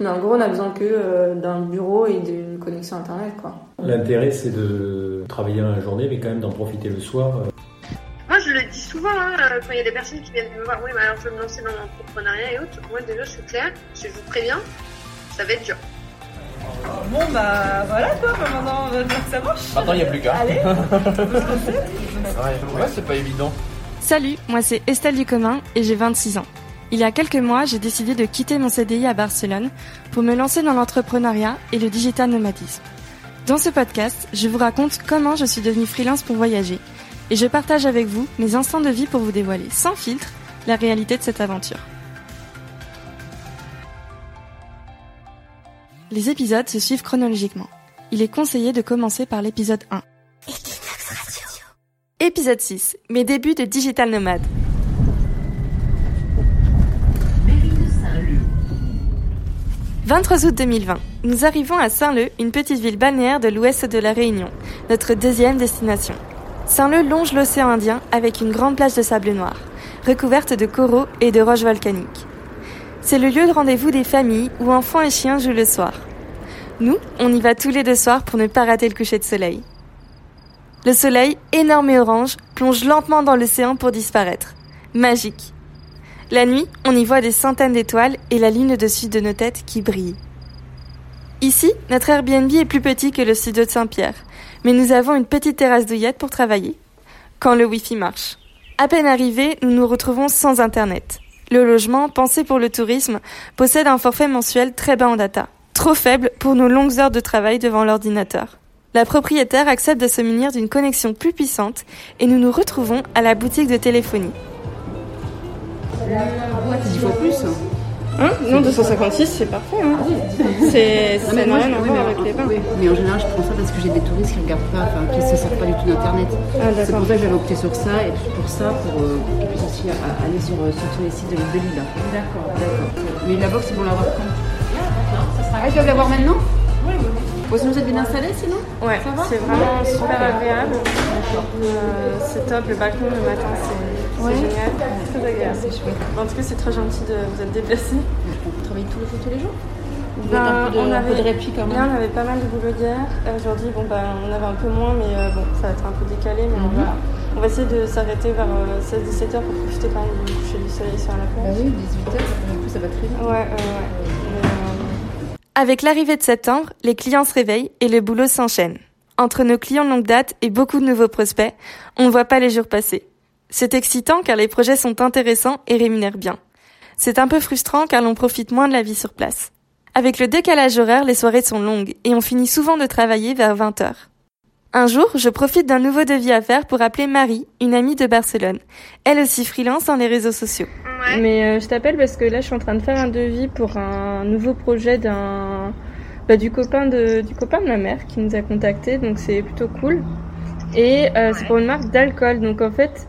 Mais en gros, on a besoin que euh, d'un bureau et d'une connexion internet, quoi. L'intérêt, c'est de travailler dans la journée, mais quand même d'en profiter le soir. Moi, je le dis souvent, hein, quand il y a des personnes qui viennent me voir, oui, bah, alors je veux me lancer dans l'entrepreneuriat et autres. Moi, déjà, je suis claire, je vous préviens, ça va être dur. Bon bah voilà quoi, bah, maintenant on va dire que ça marche. Maintenant il n'y a plus qu'à. Allez, ouais, c'est pas évident. Salut, moi c'est Estelle Ducommun et j'ai 26 ans. Il y a quelques mois, j'ai décidé de quitter mon CDI à Barcelone pour me lancer dans l'entrepreneuriat et le digital nomadisme. Dans ce podcast, je vous raconte comment je suis devenue freelance pour voyager et je partage avec vous mes instants de vie pour vous dévoiler sans filtre la réalité de cette aventure. Les épisodes se suivent chronologiquement. Il est conseillé de commencer par l'épisode 1. Épisode 6. Mes débuts de digital nomade. « 23 août 2020. Nous arrivons à Saint-Leu, une petite ville balnéaire de l'ouest de la Réunion, notre deuxième destination. Saint-Leu longe l'océan Indien avec une grande plage de sable noir, recouverte de coraux et de roches volcaniques. C'est le lieu de rendez-vous des familles où enfants et chiens jouent le soir. Nous, on y va tous les deux soirs pour ne pas rater le coucher de soleil. Le soleil, énorme et orange, plonge lentement dans l'océan pour disparaître. Magique. La nuit, on y voit des centaines d'étoiles et la ligne au-dessus de nos têtes qui brille. Ici, notre Airbnb est plus petit que le studio de Saint-Pierre, mais nous avons une petite terrasse douillette pour travailler. Quand le Wi-Fi marche. À peine arrivés, nous nous retrouvons sans Internet. Le logement, pensé pour le tourisme, possède un forfait mensuel très bas en data, trop faible pour nos longues heures de travail devant l'ordinateur. La propriétaire accepte de se munir d'une connexion plus puissante et nous nous retrouvons à la boutique de téléphonie. C'est 10 fois plus. Hein non, 256, c'est parfait. Hein. C'est rien à oui, voir mais avec les bains. oui. Mais en général, je prends ça parce que j'ai des touristes qui regardent pas, enfin, qui ne se servent pas du tout d'internet. Ah, c'est pour ça que j'avais opté sur ça et puis pour ça, pour, euh, pour qu'ils puissent aussi a- aller sur, euh, sur tous les sites de, de Lila. D'accord, d'accord. Mais la box, ils vont l'avoir quand? Ah, ils peuvent l'avoir maintenant? Oui, oui. Bon, sinon, vous êtes bien installé sinon? Ouais, Ça va? c'est vraiment super agréable. Euh, c'est top, le balcon le matin, c'est c'est génial. Très agréable. C'est chouette. En tout cas, c'est très gentil de vous être déplacé. Vous travaillez tous les jours, tous les jours Vous Ben, avez un peu de, on un peu de avait- répit quand Là, même on avait pas mal de boulot d'hier. Euh, Aujourd'hui, bon, bah, on avait un peu moins, mais euh, bon, ça va être un peu décalé. Mais on, Mhm. va, on va essayer de s'arrêter vers 16-17 heures pour profiter quand même du coucher du soleil sur la Bah plage. oui, 18h, en plus ça va très vite. Ouais, ouais, ouais. Mais, euh, Avec l'arrivée de septembre, les clients se réveillent et le boulot s'enchaîne. Entre nos clients de longue date et beaucoup de nouveaux prospects, on ne voit pas les jours passer. C'est excitant car les projets sont intéressants et rémunèrent bien. C'est un peu frustrant car l'on profite moins de la vie sur place. Avec le décalage horaire, les soirées sont longues et on finit souvent de travailler vers 20 heures. Un jour, je profite d'un nouveau devis à faire pour appeler Marie, une amie de Barcelone. Elle aussi freelance dans les réseaux sociaux. Ouais. Mais euh, je t'appelle parce que là, je suis en train de faire un devis pour un nouveau projet d'un bah, du copain de du copain de ma mère qui nous a contacté, donc c'est plutôt cool. Et euh, c'est pour une marque d'alcool, donc en fait,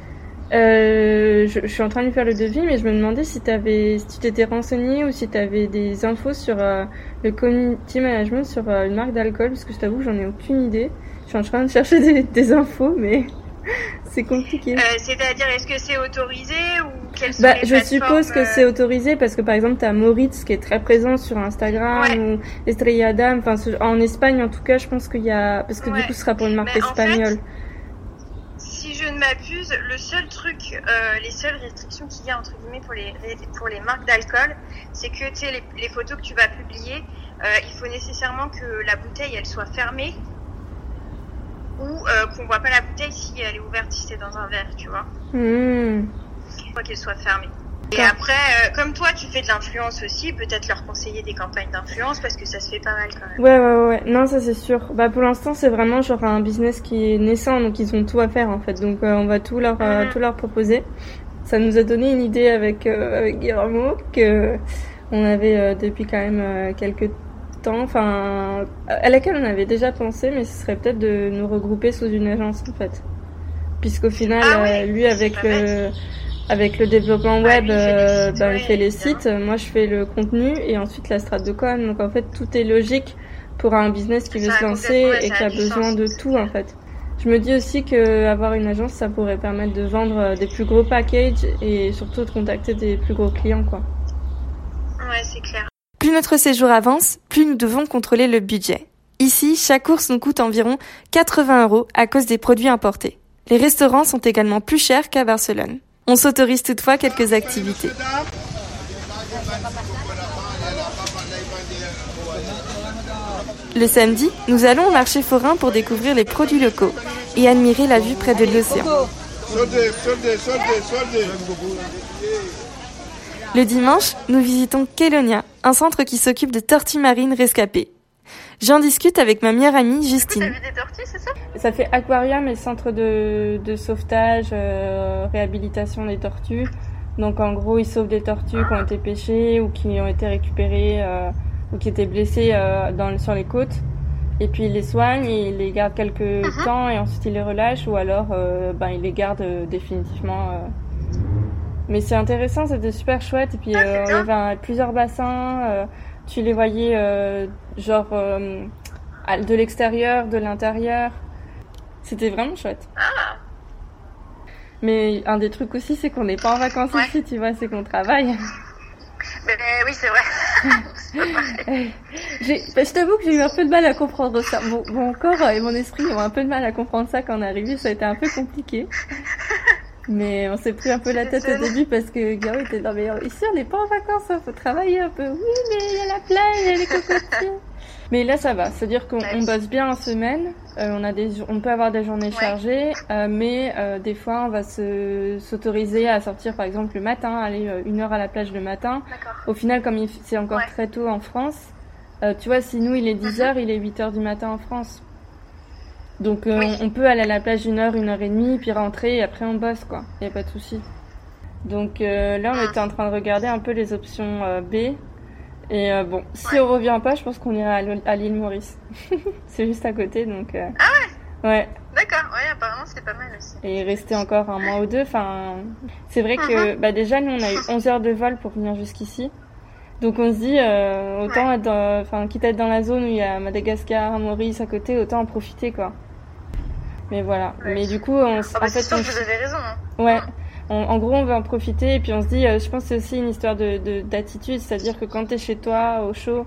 euh, je, je suis en train de lui faire le devis, mais je me demandais si t'avais, si tu t'étais renseigné ou si tu avais des infos sur euh, le community management sur euh, une marque d'alcool, parce que je t'avoue que j'en ai aucune idée. Je suis en train de chercher des, des infos, mais c'est compliqué. Euh, C'est-à-dire, est-ce que c'est autorisé ou quelles sont Bah, les je suppose que c'est autorisé parce que par exemple, t'as Moritz qui est très présent sur Instagram Ouais. ou Estrella Damm. Enfin, en Espagne, en tout cas, je pense qu'il y a parce que Ouais. du coup, ce sera pour une marque Mais en fait, espagnole. Si je ne m'abuse, le seul truc, euh, les seules restrictions qu'il y a entre guillemets pour les pour les marques d'alcool, c'est que tu sais les, les photos que tu vas publier, euh, il faut nécessairement que la bouteille elle soit fermée ou euh, qu'on voit pas la bouteille si elle est ouverte si c'est dans un verre, tu vois. Il faut qu'elle soit fermée. Et après, euh, comme toi, tu fais de l'influence aussi, peut-être leur conseiller des campagnes d'influence parce que ça se fait pas mal quand même. Ouais, ouais, ouais. Non, ça c'est sûr. Bah, pour l'instant, c'est vraiment genre un business qui est naissant, donc ils ont tout à faire en fait. Donc, euh, on va tout leur, euh, Mhm. tout leur proposer. Ça nous a donné une idée avec, avec Guillermo que on avait depuis quand même quelques temps, enfin, à laquelle on avait déjà pensé, mais ce serait peut-être de nous regrouper sous une agence en fait. Puisqu'au final, Ah ouais, lui avec. Avec le développement Bah, web, lui, il fait les euh, sites, bah, fait les moi je fais le contenu et ensuite la strat de com. Donc en fait, tout est logique pour un business qui veut se lancer ouais, et qui a besoin sens, de tout en fait. Je me dis aussi que avoir une agence, ça pourrait permettre de vendre euh, des plus gros packages et surtout de contacter des plus gros clients quoi. Ouais, c'est clair. Plus notre séjour avance, plus nous devons contrôler le budget. Ici, chaque course nous coûte environ 80 euros à cause des produits importés. Les restaurants sont également plus chers qu'à Barcelone. On s'autorise toutefois quelques activités. Le samedi, nous allons au marché forain pour découvrir les produits locaux et admirer la vue près de l'océan. Le dimanche, nous visitons Kelonia, un centre qui s'occupe de tortues marines rescapées. J'en discute avec ma meilleure amie Justine. Vu des tortues, c'est ça? Ça fait aquarium et centre de, de sauvetage, euh, réhabilitation des tortues. Donc en gros, ils sauvent des tortues qui ont été pêchées ou qui ont été récupérées euh, ou qui étaient blessées euh, dans, sur les côtes. Et puis ils les soignent, et ils les gardent quelques Mhm. temps et ensuite ils les relâchent ou alors euh, ben, ils les gardent euh, définitivement. euh. Mais c'est intéressant, c'était super chouette. Et puis Ah, c'est euh, il y bien. avait un- plusieurs bassins. Euh, tu les voyais euh, genre euh, de l'extérieur, de l'intérieur. C'était vraiment chouette. Ah, Mais un des trucs aussi, c'est qu'on n'est pas en vacances Ouais. ici, tu vois, c'est qu'on travaille. ben oui, c'est vrai. Bah, je t'avoue que j'ai eu un peu de mal à comprendre ça. Mon, mon corps et mon esprit ont un peu de mal à comprendre ça quand on est arrivé, ça a été un peu compliqué. Mais on s'est pris un peu la tête au début parce que Garo était dans mais ici on n'est pas en vacances, hein, faut travailler un peu. Oui, mais il y a la plage, il y a les cocotiers. Mais là ça va, c'est-à-dire qu'on Ouais. bosse bien en semaine, euh, on a des, on peut avoir des journées Ouais. chargées, euh, mais euh, des fois on va se s'autoriser à sortir par exemple le matin, aller une heure à la plage le matin. Au final, comme il c'est encore Ouais. très tôt en France, tu vois, si nous il est 10h, il est 8h du matin en France. Donc euh, Oui. on peut aller à la plage une heure, une heure et demie, puis rentrer et après on bosse quoi. Y a pas de souci. Donc euh, là on était en train de regarder un peu les options euh, B. Et bon, si Ouais. on revient pas, je pense qu'on ira à l'île- Maurice. c'est juste à côté donc. Ah ouais. Ouais. D'accord, ouais, apparemment c'est pas mal aussi. Et rester encore un mois ou deux. Enfin, c'est vrai que bah déjà nous on a eu 11 heures de vol pour venir jusqu'ici. Donc on se dit euh, autant être dans, enfin quitte à être dans la zone où il y a Madagascar, Maurice à côté, autant en profiter quoi. Mais voilà. Ouais. Mais du coup on, Ah bah en fait sûr on que vous avez raison. Hein. Ouais. On- en gros, on veut en profiter et puis on se dit, euh, je pense que c'est aussi une histoire de de- d'attitude, c'est-à-dire que quand t'es chez toi au chaud,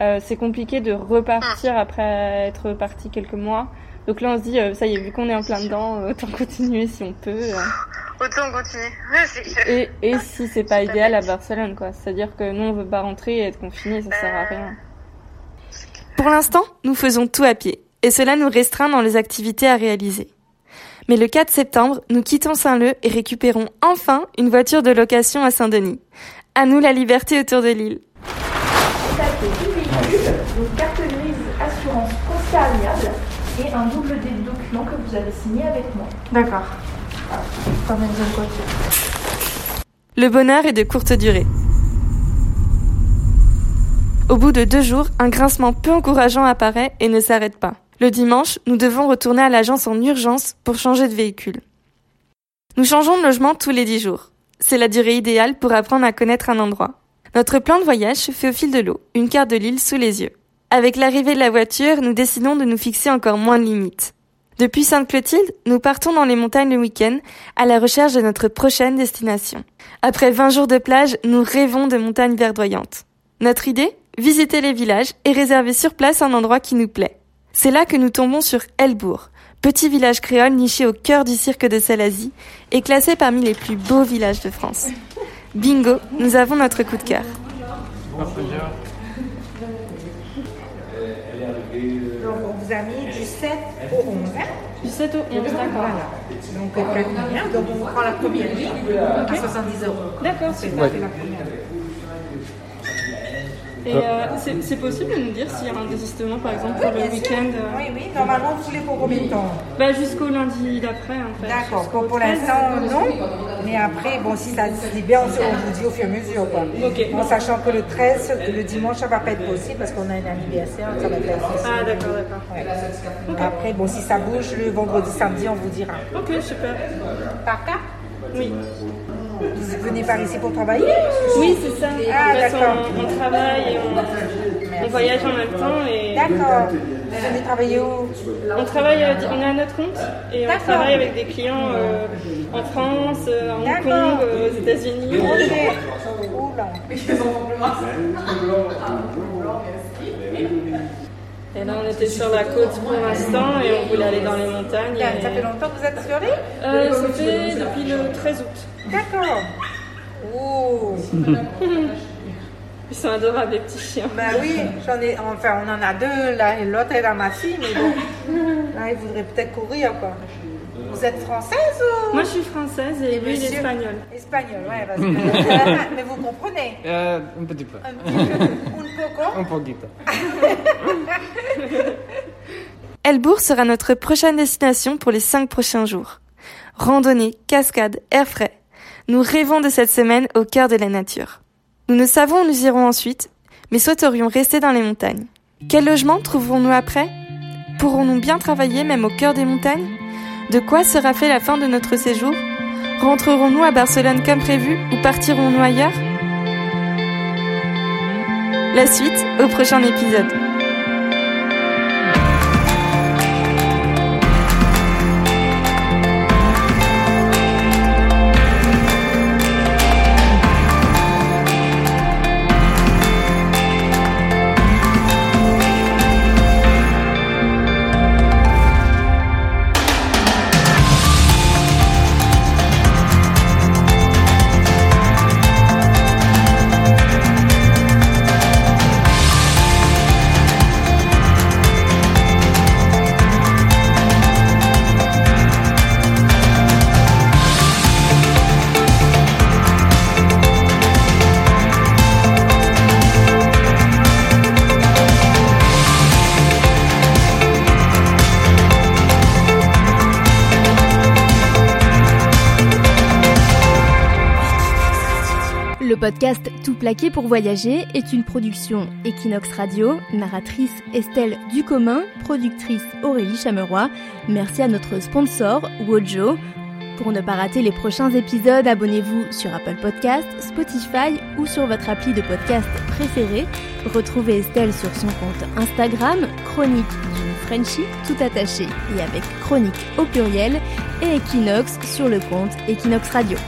euh, c'est compliqué de repartir après être parti quelques mois. Donc là, on se dit, euh, ça y est, vu qu'on est en plein dedans, euh, autant continuer si on peut. euh. Autant on continue. Ouais, c'est clair. Et, et si c'est pas idéal à. Barcelone, quoi. C'est-à-dire que nous, on veut pas rentrer et être confiné, ça sert à rien. Pour l'instant, nous faisons tout à pied, et cela nous restreint dans les activités à réaliser. Mais le 4 septembre, nous quittons Saint-Leu et récupérons enfin une voiture de location à Saint-Denis. À nous la liberté autour de l'île. donc carte grise, assurance consignable et un double des documents que vous avez signé avec moi. D'accord. Le bonheur est de courte durée. Au bout de deux jours, un grincement peu encourageant apparaît et ne s'arrête pas. Le dimanche, nous devons retourner à l'agence en urgence pour changer de véhicule. Nous changeons de logement tous les dix jours. C'est la durée idéale pour apprendre à connaître un endroit. Notre plan de voyage se fait au fil de l'eau, une carte de l'île sous les yeux. Avec l'arrivée de la voiture, nous décidons de nous fixer encore moins de limites. Depuis Sainte-Clotilde, nous partons dans les montagnes le week-end à la recherche de notre prochaine destination. Après 20 jours de plage, nous rêvons de montagnes verdoyantes. Notre idée? Visiter les villages et réserver sur place un endroit qui nous plaît. C'est là que nous tombons sur Elbourg, petit village créole niché au cœur du cirque de Salazie et classé parmi les plus beaux villages de France. Bingo, nous avons notre coup de cœur. Donc on vous a du 7 au 11. Hein Du 7 au 11, d'accord. Voilà. Donc euh. Donc on prend la première ligne à 70 euros. D'accord, C'est c'est la première. Et euh, c'est c'est possible de nous dire s'il y a un désistement, par exemple, pour le week-end euh, Oui, oui. Normalement, vous voulez pour combien de temps? Bah jusqu'au lundi d'après, en fait. D'accord. Pour, pour 13. l'instant, non. Mais après, bon, si ça se libère, on, vous dit au fur et à mesure. Quoi. Ok. En sachant que le 13, le dimanche, ça va pas être possible parce qu'on a un anniversaire. Ça va Ah d'accord, d'accord. Ouais. Après, bon, si ça bouge le vendredi, samedi, on vous dira. Ok, super. Par cas Oui. Vous venez par ici pour travailler Oui, c'est ça. Ah, d'accord. on, on travaille et on, on voyage en même temps et D'accord. Vous venez travailler où on travaille, euh, on est à notre compte et on travaille avec des clients euh, en France, euh, à Hong. Kong, euh, aux États-Unis. Ok. blanc. Ils ont plus minces. Ah, blanc, merci. Et là, on était sur la côte pour l'instant et on voulait aller dans les montagnes. Ça fait longtemps que vous êtes sur l'île Euh, ça fait depuis le 13 août. D'accord. Ouh. Ils sont adorables, les petits chiens. Ben oui, j'en ai, enfin on en a deux là et l'autre est dans ma fille, mais bon, là il voudrait peut-être courir quoi. Vous êtes française ou Moi, je suis française et lui, il est espagnol. Espagnol, ouais, parce que... mais vous comprenez Euh, un petit peu. un petit peu, un poco. Un poquito. Elbourg sera notre prochaine destination pour les cinq prochains jours. Randonnée, cascade, air frais. Nous rêvons de cette semaine au cœur de la nature. Nous ne savons où nous irons ensuite, mais souhaiterions rester dans les montagnes. Quel logement trouverons-nous après? Pourrons-nous bien travailler même au cœur des montagnes? De quoi sera fait la fin de notre séjour? Rentrerons-nous à Barcelone comme prévu ou partirons-nous ailleurs? La suite au prochain épisode. Podcast Tout plaqué pour voyager est une production Equinox Radio, narratrice Estelle Ducommun, productrice Aurélie Chameroy. Merci à notre sponsor Wojo. Pour ne pas rater les prochains épisodes, abonnez-vous sur Apple Podcast, Spotify ou sur votre appli de podcast préféré. Retrouvez Estelle sur son compte Instagram, Chronique d'une Frenchie, tout attaché et avec chronique au pluriel, et Equinox sur le compte Equinox Radio.